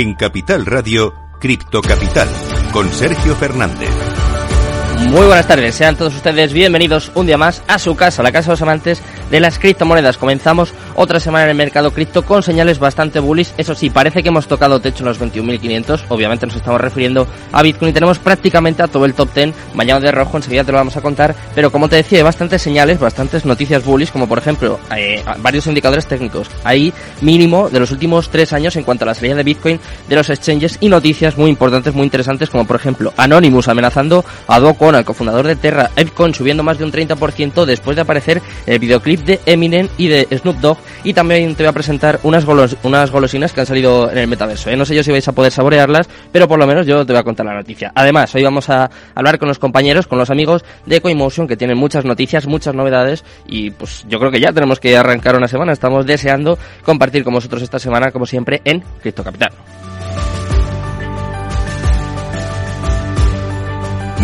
En Capital Radio, Cripto Capital, con Sergio Fernández. Muy buenas tardes, sean todos ustedes bienvenidos un día más a su casa, la casa de los amantes de las criptomonedas. Comenzamos otra semana en el mercado cripto con señales bastante bullish. Eso sí, parece que hemos tocado techo en los 21.500. Obviamente nos estamos refiriendo a Bitcoin y tenemos prácticamente a todo el top 10 bañado de rojo. Enseguida te lo vamos a contar. Pero como te decía, hay bastantes señales, bastantes noticias bullish, como por ejemplo eh, varios indicadores técnicos. Ahí mínimo de los últimos tres años en cuanto a la salida de Bitcoin de los exchanges y noticias muy importantes, muy interesantes, como por ejemplo Anonymous amenazando a Doco el cofundador de Terra, Epcon, subiendo más de un 30% después de aparecer el videoclip de Eminem y de Snoop Dogg. Y también te voy a presentar unas, unas golosinas que han salido en el metaverso. ¿eh? No sé yo si vais a poder saborearlas, pero por lo menos yo te voy a contar la noticia. Además, hoy vamos a hablar con los compañeros, con los amigos de Coinmotion, que tienen muchas noticias, muchas novedades. Y pues yo creo que ya tenemos que arrancar una semana. Estamos deseando compartir con vosotros esta semana, como siempre, en Crypto Capital.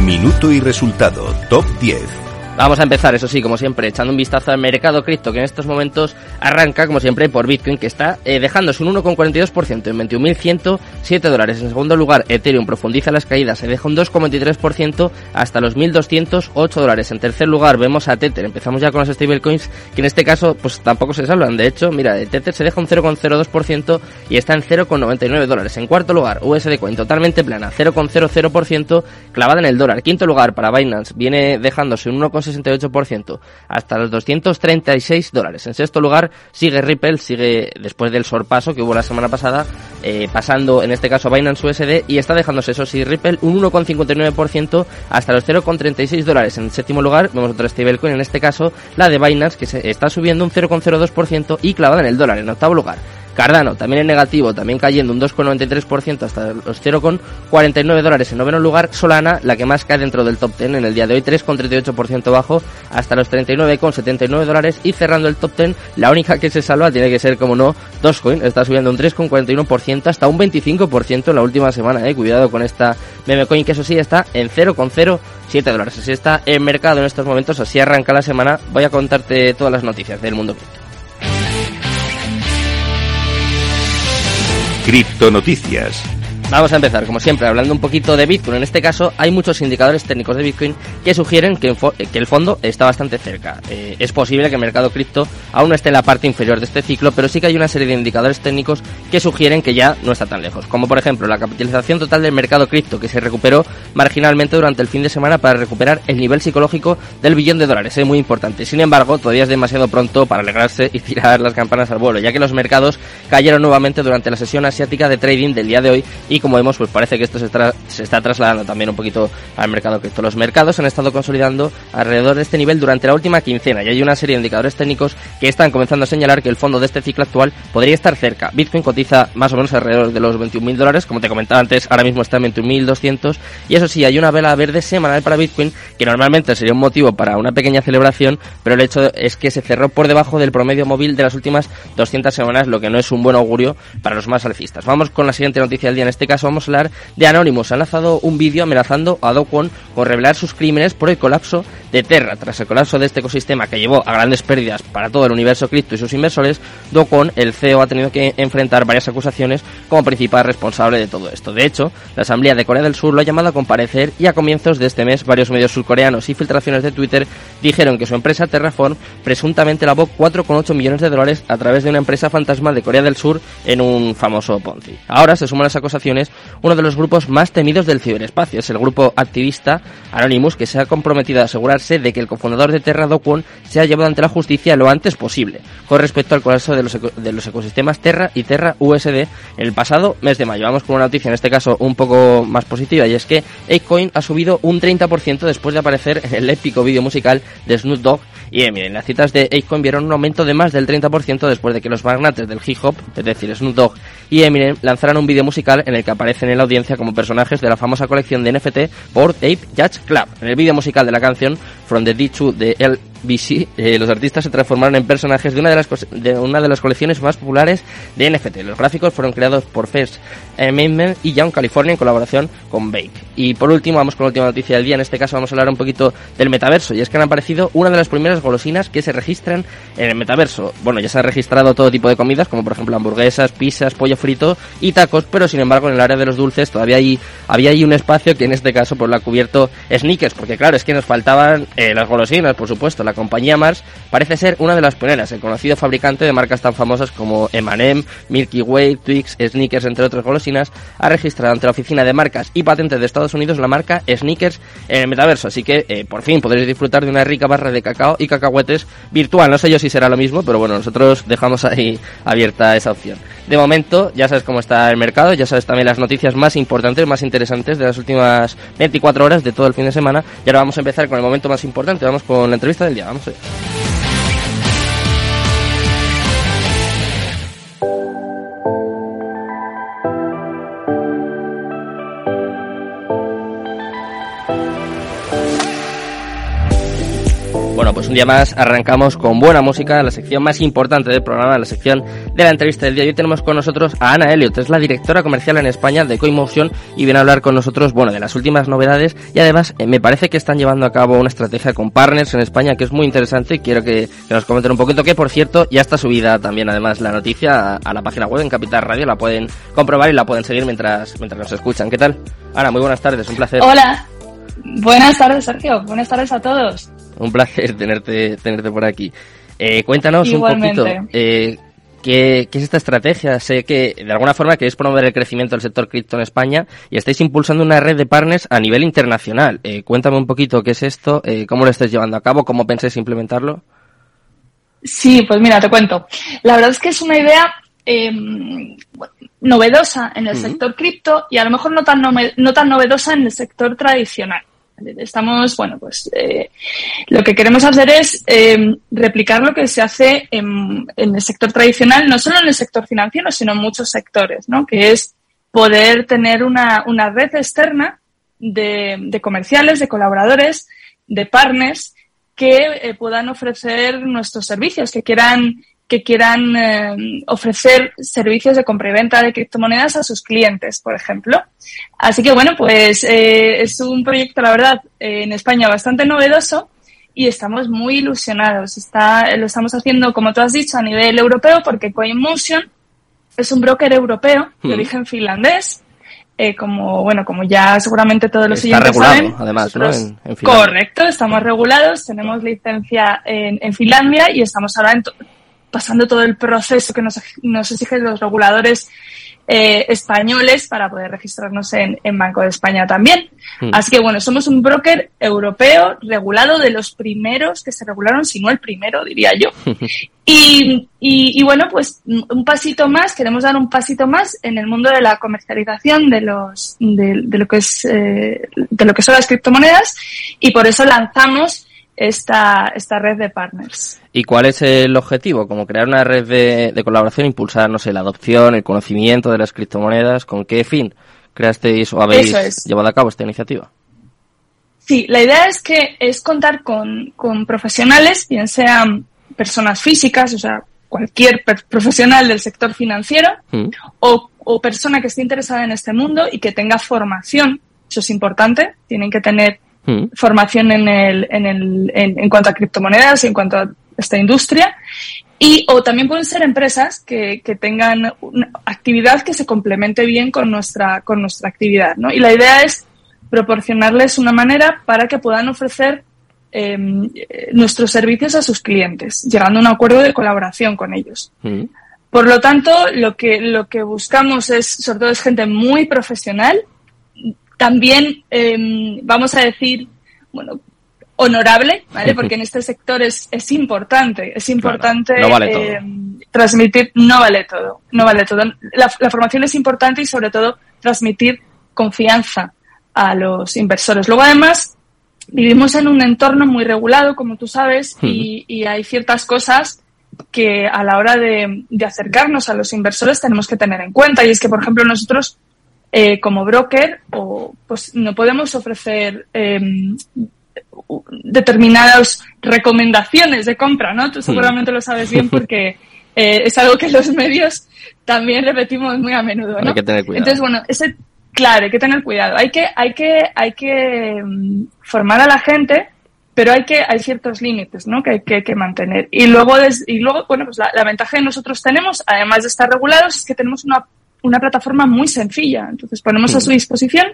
Minuto y resultado. Top 10. Vamos a empezar, eso sí, como siempre, echando un vistazo al mercado cripto, que en estos momentos arranca, como siempre, por Bitcoin, que está eh, dejándose un 1,42% en 21.107 dólares. En segundo lugar, Ethereum profundiza las caídas, se deja un 2,23% hasta los 1.208 dólares. En tercer lugar, vemos a Tether. Empezamos ya con los stablecoins, que en este caso, pues tampoco se salvan. De hecho, mira, Tether se deja un 0,02% y está en 0,99 dólares. En cuarto lugar, USD Coin totalmente plana, 0,00% clavada en el dólar. Quinto lugar, para Binance, viene dejándose un 1,62% 68% hasta los 236 dólares. En sexto lugar sigue Ripple, sigue después del sorpaso que hubo la semana pasada, eh, pasando en este caso a Binance USD y está dejándose eso sí Ripple un 1,59% hasta los 0,36 dólares. En séptimo lugar vemos otra stablecoin, en este caso la de Binance que se está subiendo un 0,02% y clavada en el dólar. En octavo lugar Cardano también en negativo, también cayendo un 2,93% hasta los 0,49 dólares. En noveno lugar, Solana, la que más cae dentro del top 10 en el día de hoy, 3,38% bajo hasta los 39,79 dólares. Y cerrando el top 10, la única que se salva tiene que ser, como no, Dogecoin. Está subiendo un 3,41% hasta un 25% en la última semana. Eh. Cuidado con esta meme coin que eso sí está en 0,07 dólares. Así está el mercado en estos momentos, así arranca la semana. Voy a contarte todas las noticias del mundo cripto. Cripto Noticias. Vamos a empezar, como siempre, hablando un poquito de Bitcoin. En este caso, hay muchos indicadores técnicos de Bitcoin que sugieren que, el fondo está bastante cerca. Eh, es posible que el mercado cripto aún no esté en la parte inferior de este ciclo, pero sí que hay una serie de indicadores técnicos que sugieren que ya no está tan lejos. Como por ejemplo, la capitalización total del mercado cripto, que se recuperó marginalmente durante el fin de semana para recuperar el nivel psicológico del billón de dólares. Es muy importante. Sin embargo, todavía es demasiado pronto para alegrarse y tirar las campanas al vuelo, ya que los mercados cayeron nuevamente durante la sesión asiática de trading del día de hoy y como vemos, pues parece que esto se, se está trasladando también un poquito al mercado cripto. Los mercados han estado consolidando alrededor de este nivel durante la última quincena y hay una serie de indicadores técnicos que están comenzando a señalar que el fondo de este ciclo actual podría estar cerca. Bitcoin cotiza más o menos alrededor de los 21.000 dólares, como te comentaba antes, ahora mismo está en 21.200 y eso sí, hay una vela verde semanal para Bitcoin que normalmente sería un motivo para una pequeña celebración, pero el hecho es que se cerró por debajo del promedio móvil de las últimas 200 semanas, lo que no es un buen augurio para los más alcistas. Vamos con la siguiente noticia del día, en este caso vamos a hablar de Anonymous. Ha lanzado un vídeo amenazando a Do con revelar sus crímenes por el colapso de Terra. Tras el colapso de este ecosistema que llevó a grandes pérdidas para todo el universo cripto y sus inversores, Do el CEO, ha tenido que enfrentar varias acusaciones como principal responsable de todo esto. De hecho, la Asamblea de Corea del Sur lo ha llamado a comparecer y a comienzos de este mes varios medios surcoreanos y filtraciones de Twitter dijeron que su empresa Terraform presuntamente lavó 4,8 millones de dólares a través de una empresa fantasma de Corea del Sur en un famoso Ponzi. Ahora se suman las acusaciones uno de los grupos más temidos del ciberespacio. Es el grupo activista Anonymous que se ha comprometido a asegurar de que el cofundador de Terra, Do Kwon, sea llevado ante la justicia lo antes posible, con respecto al colapso de los, de los ecosistemas Terra y Terra USD el pasado mes de mayo. Vamos con una noticia, en este caso un poco más positiva, y es que Apecoin ha subido un 30% después de aparecer en el épico vídeo musical de Snoop Dogg y eh, miren, las citas de Apecoin vieron un aumento de más del 30% después de que los magnates del hip hop, es decir, Snoop Dogg y Eminem, lanzaran un vídeo musical en el que aparecen en la audiencia como personajes de la famosa colección de NFT por Ape Judge Club. En el vídeo musical de la canción From the D2 de El BC, eh, los artistas se transformaron en personajes de una de, las de una de las colecciones más populares de NFT. Los gráficos fueron creados por First Amendment y Young California en colaboración con Bake. Y por último, vamos con la última noticia del día. En este caso vamos a hablar un poquito del metaverso. Y es que han aparecido una de las primeras golosinas que se registran en el metaverso. Bueno, ya se han registrado todo tipo de comidas, como por ejemplo hamburguesas, pizzas, pollo frito y tacos, pero sin embargo en el área de los dulces todavía hay, había ahí un espacio que en este caso pues lo ha cubierto Snickers, porque claro, es que nos faltaban eh, las golosinas, por supuesto. La compañía Mars parece ser una de las pioneras, el conocido fabricante de marcas tan famosas como M&M, Milky Way, Twix, Snickers, entre otras golosinas, ha registrado ante la Oficina de Marcas y Patentes de Estados Unidos la marca Snickers en el metaverso, así que eh, por fin podréis disfrutar de una rica barra de cacao y cacahuetes virtual. No sé yo si será lo mismo, pero bueno, nosotros dejamos ahí abierta esa opción. De momento, ya sabes cómo está el mercado, ya sabes también las noticias más importantes, más interesantes de las últimas 24 horas de todo el fin de semana. Y ahora vamos a empezar con el momento más importante, vamos con la entrevista del día. Vamos a ver. Un día más arrancamos con buena música, la sección más importante del programa, la sección de la entrevista del día. Hoy tenemos con nosotros a Ana Elliot, es la directora comercial en España de CoinMotion y viene a hablar con nosotros, bueno, de las últimas novedades y además eh, me parece que están llevando a cabo una estrategia con partners en España que es muy interesante y quiero que, nos comenten un poquito, que por cierto ya está subida también además la noticia a, la página web en Capital Radio, la pueden comprobar y la pueden seguir mientras, mientras nos escuchan. ¿Qué tal? Ana, muy buenas tardes, un placer. Hola, buenas tardes Sergio, buenas tardes a todos. Un placer tenerte, tenerte por aquí. Eh, cuéntanos un poquito. Eh, ¿qué, es esta estrategia? Sé que de alguna forma queréis promover el crecimiento del sector cripto en España y estáis impulsando una red de partners a nivel internacional. Eh, cuéntame un poquito qué es esto, eh, cómo lo estáis llevando a cabo, cómo pensáis implementarlo. Sí, pues mira, te cuento. La verdad es que es una idea em, novedosa en el sector cripto y a lo mejor no tan, no tan novedosa en el sector tradicional. Estamos, bueno, pues eh, lo que queremos hacer es eh, replicar lo que se hace en, el sector tradicional, no solo en el sector financiero, sino en muchos sectores, ¿no? Que es poder tener una, una red externa de, comerciales, de colaboradores, de partners que eh, puedan ofrecer nuestros servicios, que quieran que quieran eh, ofrecer servicios de compra y venta de criptomonedas a sus clientes, por ejemplo. Así que bueno, pues eh, es un proyecto, la verdad, en España bastante novedoso y estamos muy ilusionados. Está, lo estamos haciendo, como tú has dicho, a nivel europeo porque CoinMotion es un broker europeo de hmm. origen finlandés. Eh, como bueno como ya seguramente todos los Está regulado, además, ¿no? En, correcto, estamos regulados, tenemos licencia en, en Finlandia y estamos ahora en, pasando todo el proceso que nos, nos exigen los reguladores eh, españoles para poder registrarnos en, en, Banco de España también. Hmm. Así que bueno, somos un broker europeo regulado de los primeros que se regularon, si no el primero, diría yo. y, y, y, bueno, pues un pasito más, queremos dar un pasito más en el mundo de la comercialización de los, de, de lo que es, eh, de lo que son las criptomonedas y por eso lanzamos esta, esta red de partners. ¿Y cuál es el objetivo? Como crear una red de, de colaboración, impulsar, no sé, la adopción, el conocimiento de las criptomonedas. ¿Con qué fin creasteis o habéis llevado a cabo esta iniciativa? Sí, la idea es que es contar con, con profesionales, bien sean personas físicas, o sea, cualquier profesional del sector financiero mm. o, o persona que esté interesada en este mundo y que tenga formación. Eso es importante. Tienen que tener Mm. formación en, el, en, el, en, cuanto a criptomonedas y en cuanto a esta industria. Y, o también pueden ser empresas que, que tengan una actividad que se complemente bien con nuestra, con nuestra actividad, ¿no? Y la idea es proporcionarles una manera para que puedan ofrecer em, nuestros servicios a sus clientes, llegando a un acuerdo de colaboración con ellos. Mm. Por lo tanto, lo que, lo que buscamos es, sobre todo, es gente muy profesional también, em, vamos a decir, bueno, honorable, ¿vale? Porque en este sector es, es importante, es importante no vale todo. eh, transmitir, no vale todo, no vale todo. La, la, formación es importante y sobre todo transmitir confianza a los inversores. Luego además vivimos en un entorno muy regulado, como tú sabes, y, y hay ciertas cosas que a la hora de, de, acercarnos a los inversores tenemos que tener en cuenta. Y es que, por ejemplo, nosotros eh, como broker o, pues no podemos ofrecer eh, determinadas recomendaciones de compra, ¿no? Tú seguramente lo sabes bien porque eh, es algo que los medios también repetimos muy a menudo, ¿no? Hay que tener cuidado. Entonces, bueno, ese, claro, hay que tener cuidado. Hay que, hay que, hay que um, formar a la gente, pero hay que, hay ciertos límites, ¿no? Que hay que, que mantener. Y luego, des, y luego, bueno, pues la, la ventaja que nosotros tenemos, además de estar regulados, es que tenemos una, una plataforma muy sencilla. Entonces, ponemos a su disposición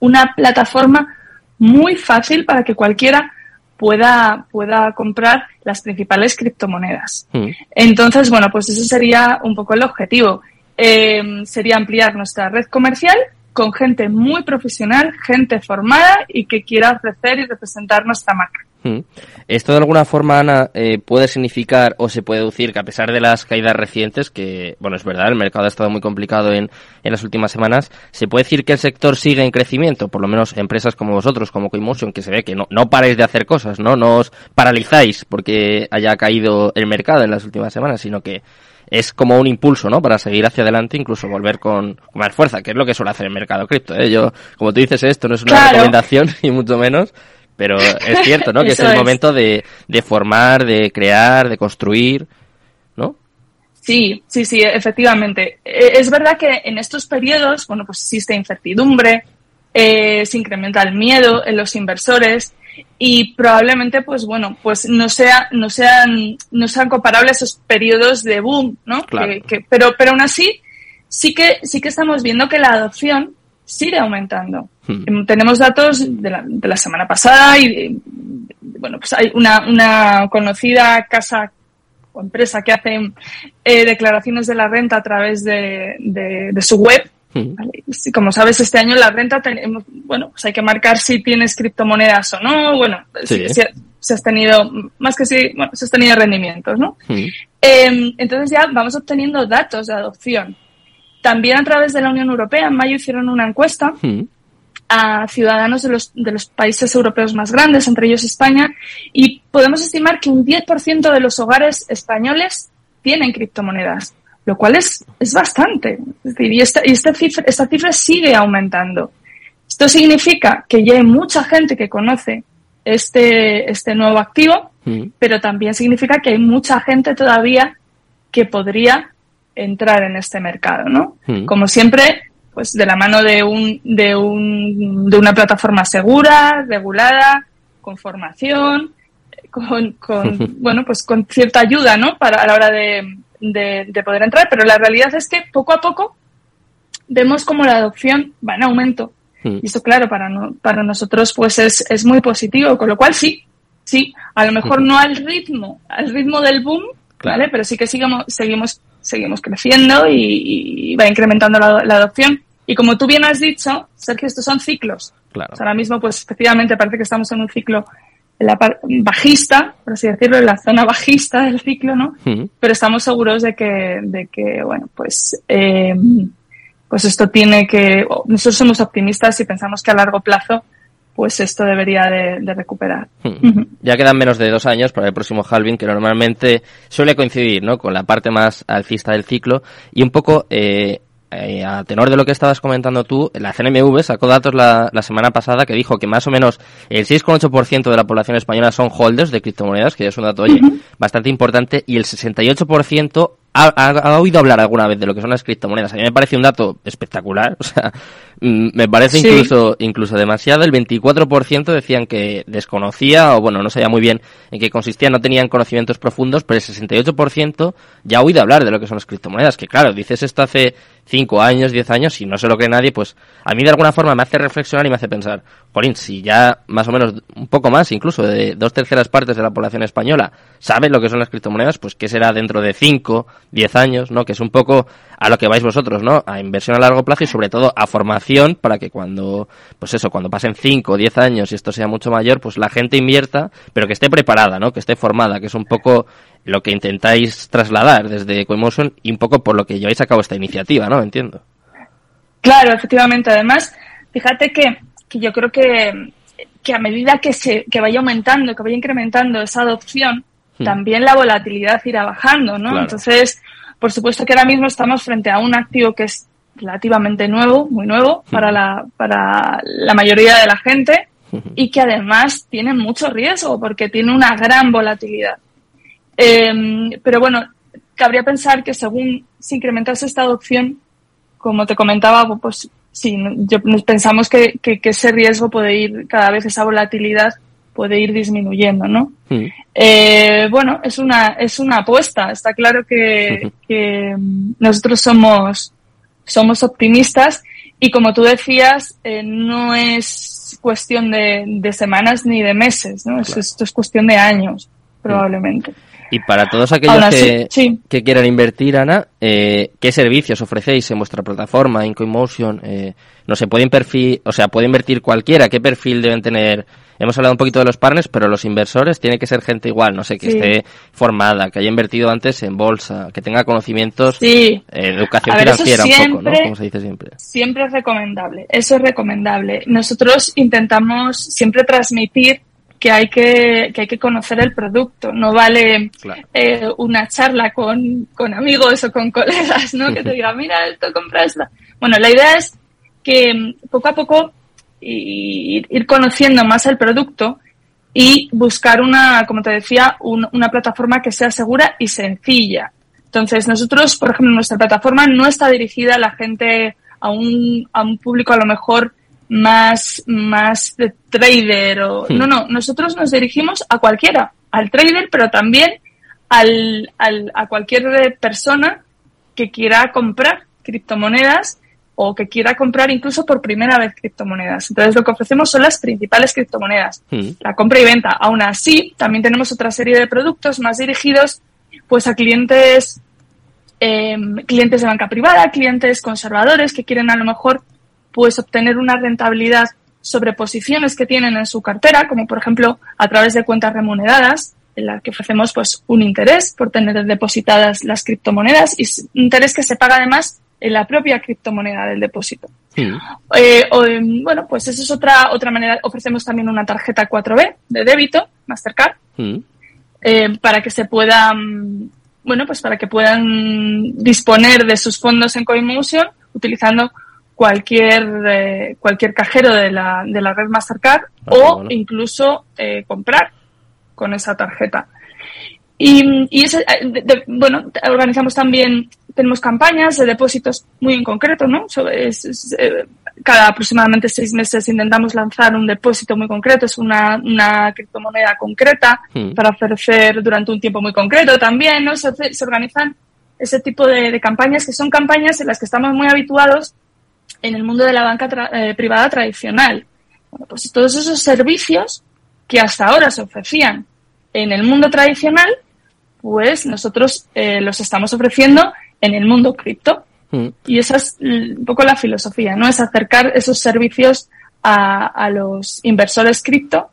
una plataforma muy fácil para que cualquiera pueda, pueda comprar las principales criptomonedas. Mm. Entonces, bueno, pues ese sería un poco el objetivo. Eh, sería ampliar nuestra red comercial con gente muy profesional, gente formada y que quiera ofrecer y representar nuestra marca. Mm. Esto de alguna forma, Ana, eh, puede significar o se puede deducir que a pesar de las caídas recientes, que, bueno, es verdad, el mercado ha estado muy complicado en, en las últimas semanas, se puede decir que el sector sigue en crecimiento, por lo menos empresas como vosotros, como Coinmotion, que se ve que no, no paráis de hacer cosas, ¿no? No os paralizáis porque haya caído el mercado en las últimas semanas, sino que es como un impulso, ¿no? Para seguir hacia adelante, incluso volver con, con más fuerza, que es lo que suele hacer el mercado cripto, ¿eh? Yo, como tú dices, esto no es una Claro. recomendación, y mucho menos, pero es cierto, ¿no? Que es el es. momento de, de formar, de crear, de construir, ¿no? Sí, sí, sí, efectivamente. Eh, Es verdad que en estos periodos, bueno, pues existe incertidumbre, eh, se incrementa el miedo en los inversores y probablemente, pues bueno, pues no sea, no sean, no sean comparables esos periodos de boom, ¿no? Claro. Que, que- pero, pero aún así, sí que, sí que estamos viendo que la adopción sigue aumentando. Hmm. Em, Tenemos datos de la, de la semana pasada y, eh, bueno, pues hay una, una conocida casa o empresa que hace eh, declaraciones de la renta a través de, de, de su web. Mm. ¿vale? Como sabes, este año la renta tenemos, bueno, pues hay que marcar si tienes criptomonedas o no. Bueno, Sí. si, si- has tenido, más que si, bueno, si has tenido rendimientos, ¿no? Mm. Eh, entonces ya vamos obteniendo datos de adopción. También a través de la Unión Europea, en mayo hicieron una encuesta Mm. a ciudadanos de los, de los países europeos más grandes, entre ellos España, y podemos estimar que un 10% de los hogares españoles tienen criptomonedas, lo cual es, es bastante. Es decir, y esta, y esta, cifra, esta cifra sigue aumentando. Esto significa que ya hay mucha gente que conoce este, este nuevo activo, Mm. pero también significa que hay mucha gente todavía que podría entrar en este mercado, ¿no? Mm. Como siempre, pues de la mano de un, de un, de una plataforma segura, regulada, con formación, con, con bueno, pues con cierta ayuda, ¿no? Para a la hora de, de, de poder entrar. Pero la realidad es que poco a poco vemos como la adopción va en aumento. Mm. Y esto, claro, para, no, para nosotros pues es, es muy positivo, con lo cual sí, sí, a lo mejor no al ritmo, al ritmo del boom, Claro. ¿vale? Pero sí que seguimos, seguimos, seguimos creciendo y, y va incrementando la, la adopción. Y como tú bien has dicho, Sergio, estos son ciclos. Claro. O sea, ahora mismo, pues efectivamente parece que estamos en un ciclo en la bajista, por así decirlo, en la zona bajista del ciclo, ¿no? Pero estamos seguros de que, de que bueno, pues, eh, pues esto tiene que, nosotros somos optimistas y pensamos que a largo plazo, pues esto debería de, de recuperar. Mm. Ujú. Ya quedan menos de dos años para el próximo halving, que normalmente suele coincidir ¿no? con la parte más alcista del ciclo. Y un poco, eh, eh, a tenor de lo que estabas comentando tú, la CNMV sacó datos la, la semana pasada que dijo que más o menos el 6,8% de la población española son holders de criptomonedas, que ya es un dato, oye, bastante importante, y el 68% ha, ha, ha oído hablar alguna vez de lo que son las criptomonedas. A mí me parece un dato espectacular, o sea, mm, me parece Sí. incluso, incluso demasiado. El 24% decían que desconocía, o bueno, no sabía muy bien en qué consistía, no tenían conocimientos profundos, pero el 68% ya ha oído hablar de lo que son las criptomonedas, que claro, dices esto hace 5 años, 10 años, si no se lo cree nadie, pues a mí de alguna forma me hace reflexionar y me hace pensar, Jolín, si ya más o menos un poco más, incluso de dos terceras partes de la población española sabe lo que son las criptomonedas, pues qué será dentro de 5, 10 años, ¿no? Que es un poco a lo que vais vosotros, ¿no? A inversión a largo plazo y sobre todo a formación para que cuando, pues eso, cuando pasen 5 o 10 años y esto sea mucho mayor, pues la gente invierta, pero que esté preparada, ¿no? Que esté formada, que es un poco lo que intentáis trasladar desde Coinmotion y un poco por lo que lleváis a cabo esta iniciativa, ¿no? Entiendo. Claro, efectivamente. Además, fíjate que, que yo creo que, que a medida que se que vaya aumentando, que vaya incrementando esa adopción, hmm. también la volatilidad irá bajando, ¿no? Entonces, por supuesto que ahora mismo estamos frente a un activo que es relativamente nuevo, muy nuevo hmm. para la, para la mayoría de la gente hmm. y que además tiene mucho riesgo porque tiene una gran volatilidad. Eh, pero bueno, cabría pensar que según se incrementase esta adopción, como te comentaba, pues sí, yo, pensamos que, que, ese riesgo puede ir, cada vez esa volatilidad puede ir disminuyendo, ¿no? Eh, bueno, es una, es una apuesta. Está claro que, que nosotros somos, somos optimistas y como tú decías, eh, no es cuestión de, de, semanas ni de meses, ¿no? Esto es cuestión de años, probablemente. Y para todos aquellos que, que, quieran invertir, Ana, eh, ¿qué servicios ofrecéis en vuestra plataforma, en CoinMotion? Eh, no sé, pueden perfil, o sea, puede invertir cualquiera. ¿Qué perfil deben tener? Hemos hablado un poquito de los partners, pero los inversores tiene que ser gente igual, no sé, que esté formada, que haya invertido antes en bolsa, que tenga conocimientos. Eh, educación financiera un poco, ¿no? Como se dice siempre. Siempre es recomendable, eso es recomendable. Nosotros intentamos siempre transmitir que hay que, que hay que conocer el producto. No vale eh, una charla con, con, amigos o con colegas, ¿no? Que te digan, mira, esto compra esta. Bueno, la idea es que mm, poco a poco ir, ir conociendo más el producto y buscar una, como te decía, una plataforma que sea segura y sencilla. Entonces, nosotros, por ejemplo, nuestra plataforma no está dirigida a la gente, a un, a un público a lo mejor más, más de trader o, hmm. no, no, nosotros nos dirigimos a cualquiera, al trader, pero también al, al, a cualquier persona que quiera comprar criptomonedas o que quiera comprar incluso por primera vez criptomonedas. Entonces lo que ofrecemos son las principales criptomonedas, hmm. la compra y venta. Aún así, también tenemos otra serie de productos más dirigidos pues a clientes eh, clientes de banca privada, clientes conservadores que quieren a lo mejor pues obtener una rentabilidad sobre posiciones que tienen en su cartera, como por ejemplo a través de cuentas remuneradas, en la que ofrecemos pues un interés por tener depositadas las criptomonedas y interés que se paga además en la propia criptomoneda del depósito. Eh, em, bueno, pues esa es otra otra manera. Ofrecemos también una tarjeta 4B de débito, Mastercard, eh, para que se puedan, bueno, pues para que puedan disponer de sus fondos en CoinMotion utilizando cualquier, eh, cualquier cajero de la, de la red Mastercard ah, o incluso eh, comprar con esa tarjeta. Y, y ese, eh, bueno, organizamos también, tenemos campañas de depósitos muy en concreto, ¿no? cada aproximadamente seis meses intentamos lanzar un depósito muy concreto, es una, una criptomoneda concreta hmm. para ofrecer durante un tiempo muy concreto también, ¿no? Se, se organizan ese tipo de, de, campañas que son campañas en las que estamos muy habituados en el mundo de la banca eh, privada tradicional. Bueno, pues todos esos servicios que hasta ahora se ofrecían en el mundo tradicional, pues nosotros eh, los estamos ofreciendo en el mundo cripto. Mm. Y esa es un poco la filosofía, ¿no? Es acercar esos servicios a, a los inversores cripto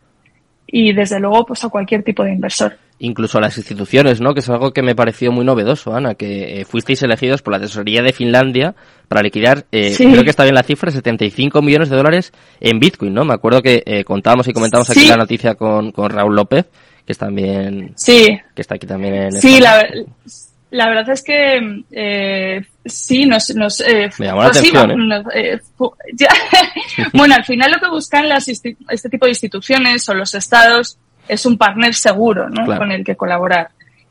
y desde luego pues a cualquier tipo de inversor incluso a las instituciones, ¿no? Que es algo que me pareció muy novedoso, Ana, que eh, fuisteis elegidos por la tesorería de Finlandia para liquidar, eh, creo que está bien la cifra, 75 millones de dólares en Bitcoin, ¿no? Me acuerdo que eh, contábamos y comentábamos aquí la noticia con, con Raúl López, que es también, sí. que está aquí también en Sí, la, la verdad es que eh, sí, nos... nos eh, Me llamó la atención, bueno, al final lo que buscan las este tipo de instituciones o los estados es un partner seguro ¿no? con el que colaborar.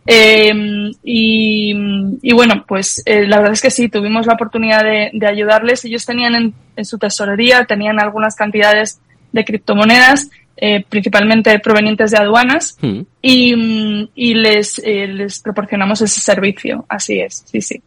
Eh, y, y, bueno, pues eh, la verdad es que sí, tuvimos la oportunidad de, de ayudarles. Ellos tenían en, en, su tesorería, tenían algunas cantidades de criptomonedas eh, principalmente provenientes de aduanas, mm. y, y les, eh, les proporcionamos ese servicio. Así es, sí, sí.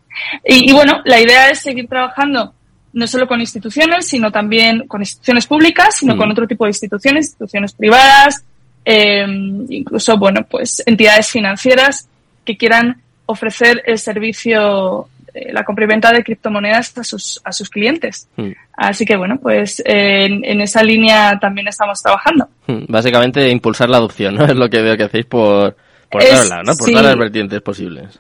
Y, y, bueno, la idea es seguir trabajando no solo con instituciones, sino también con instituciones públicas, sino con mm. otro tipo de instituciones, instituciones privadas, eh, incluso, bueno, pues entidades financieras que quieran ofrecer el servicio, eh, la compra y venta de criptomonedas a sus, a sus clientes. Mm. Así que, bueno, pues en, en, esa línea también estamos trabajando. Mm. Básicamente impulsar la adopción, ¿no? Es lo que veo que hacéis por, por ¿no? Por todas las vertientes posibles.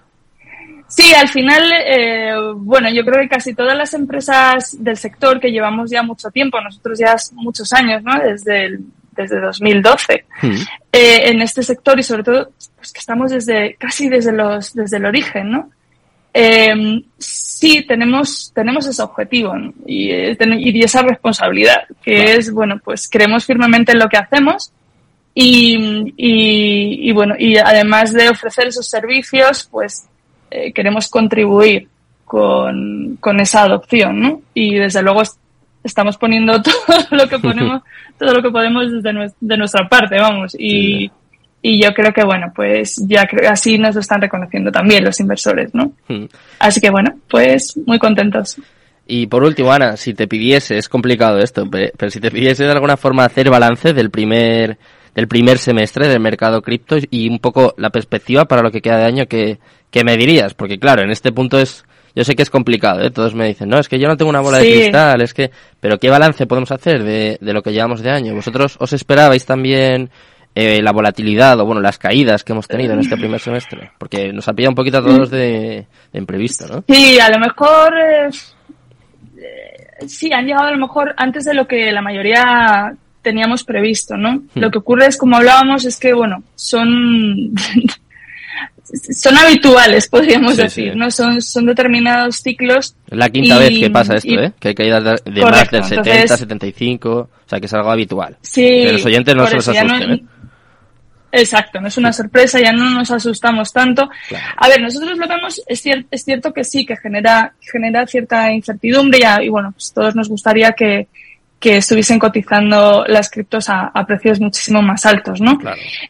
Sí, al final, eh, bueno, yo creo que casi todas las empresas del sector que llevamos ya mucho tiempo, nosotros ya muchos años, ¿no? Desde el, desde 2012 hmm. eh, en este sector y sobre todo pues que estamos desde casi desde los desde el origen, ¿no? Eh, sí tenemos tenemos ese objetivo y, y, esa responsabilidad que es bueno pues creemos firmemente en lo que hacemos y, y, y bueno y además de ofrecer esos servicios pues eh, queremos contribuir con, con, esa adopción, ¿no? Y desde luego estamos poniendo todo lo que ponemos, todo lo que podemos desde de nuestra parte, vamos. Y, y yo creo que, bueno, pues ya creo, así nos lo están reconociendo también los inversores, ¿no? Hmm. Así que, bueno, pues muy contentos. Y por último, Ana, si te pidiese, es complicado esto, pero si te pidiese de alguna forma hacer balance del primer del primer semestre del mercado cripto y un poco la perspectiva para lo que queda de año que, ¿qué me dirías? Porque claro, en este punto es, yo sé que es complicado, ¿eh? todos me dicen, no, es que yo no tengo una bola de cristal, es que, pero ¿qué balance podemos hacer de, de lo que llevamos de año? ¿Vosotros os esperabais también eh, la volatilidad o bueno, las caídas que hemos tenido en este primer semestre? Porque nos ha pillado un poquito a todos de, de imprevisto, ¿no? Sí, a lo mejor, eh, sí, han llegado a lo mejor antes de lo que la mayoría teníamos previsto, ¿no? Hmm. Lo que ocurre es, como hablábamos, es que, bueno, son son habituales, podríamos decir, ¿no? Son, son determinados ciclos. Es la quinta vez que pasa esto, ¿eh? Que hay caídas de, más del 70, 75, o sea, que es algo habitual. Sí. los oyentes no se los asusten, ¿eh? Exacto, no es una sorpresa, ya no nos asustamos tanto. A ver, nosotros lo vemos, es, es cierto que sí, que genera, genera cierta incertidumbre y, y bueno, pues todos nos gustaría que, que estuviesen cotizando las criptos a, precios muchísimo más altos, ¿no?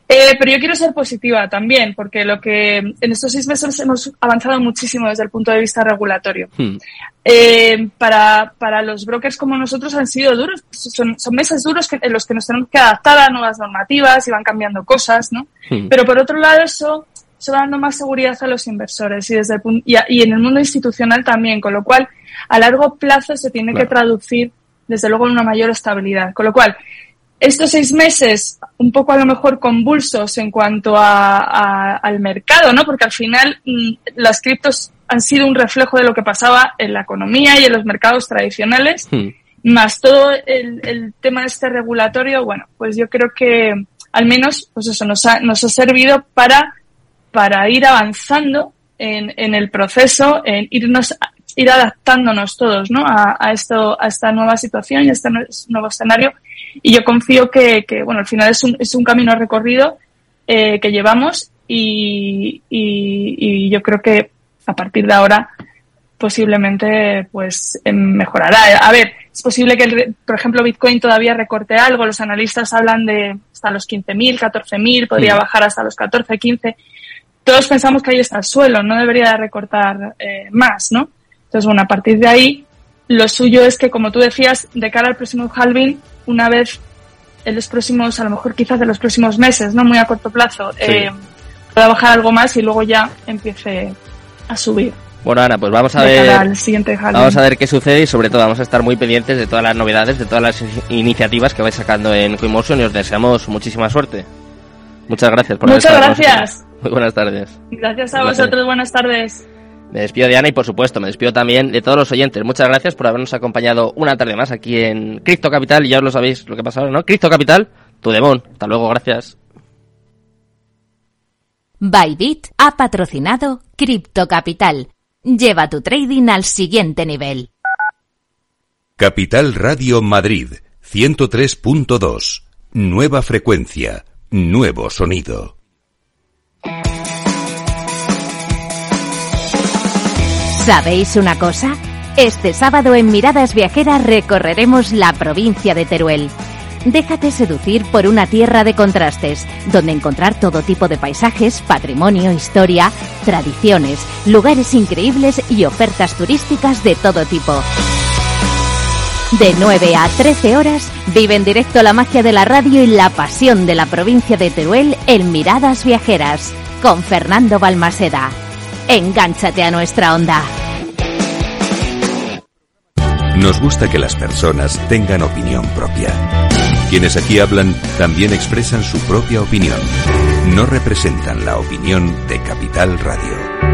Eh, pero yo quiero ser positiva también, porque lo que en estos seis meses hemos avanzado muchísimo desde el punto de vista regulatorio. Hmm. Eh, para, para los brokers como nosotros han sido duros, son, son meses duros que, en los que nos tenemos que adaptar a nuevas normativas y van cambiando cosas, ¿no? Hmm. Pero por otro lado, eso, eso va dando más seguridad a los inversores y, desde el, y, y en el mundo institucional también, con lo cual a largo plazo se tiene que traducir desde luego en una mayor estabilidad. Con lo cual, estos seis meses, un poco a lo mejor convulsos en cuanto a, al mercado, ¿no? Porque al final mm, las criptos han sido un reflejo de lo que pasaba en la economía y en los mercados tradicionales, hmm. más todo el, el, tema este regulatorio, bueno, pues yo creo que al menos, pues eso nos ha, nos ha servido para, para ir avanzando en, en el proceso, en irnos ir adaptándonos todos ¿no? a, a, esto, a esta nueva situación y a este nuevo escenario. Y yo confío que, que bueno, al final es un, es un camino recorrido eh, que llevamos y, y, y, yo creo que a partir de ahora posiblemente pues em, mejorará. A ver, es posible que, por ejemplo, Bitcoin todavía recorte algo. Los analistas hablan de hasta los 15.000, 14.000, podría bajar hasta los 14, 15. Todos pensamos que ahí está el suelo, no debería recortar eh, más, ¿no? Entonces, bueno, a partir de ahí, lo suyo es que, como tú decías, de cara al próximo halving, una vez en los próximos, a lo mejor quizás de los próximos meses, no muy a corto plazo, eh, pueda bajar algo más y luego ya empiece a subir. Bueno, Ana, pues vamos a ver. vamos a ver qué sucede y sobre todo vamos a estar muy pendientes de todas las novedades, de todas las iniciativas que vais sacando en Quimotion y os deseamos muchísima suerte. Muchas gracias por Muchas gracias. Muy buenas tardes. Gracias a vosotros, buenas tardes. Me despido de Ana y por supuesto me despido también de todos los oyentes. Muchas gracias por habernos acompañado una tarde más aquí en Cripto Capital y ya os lo sabéis lo que pasa ahora, ¿no? Cripto Capital, tu demon. Hasta luego, gracias. Bybit ha patrocinado Cripto Capital. Lleva tu trading al siguiente nivel. Capital Radio Madrid 103.2. Nueva frecuencia, nuevo sonido. ¿Sabéis una cosa? Este sábado en Miradas Viajeras recorreremos la provincia de Teruel. Déjate seducir por una tierra de contrastes, donde encontrar todo tipo de paisajes, patrimonio, historia, tradiciones, lugares increíbles y ofertas turísticas de todo tipo. De 9 a 13 horas, vive en directo la magia de la radio y la pasión de la provincia de Teruel en Miradas Viajeras, con Fernando Balmaseda. Engánchate a nuestra onda. Nos gusta que las personas tengan opinión propia. Quienes aquí hablan también expresan su propia opinión. No representan la opinión de Capital Radio.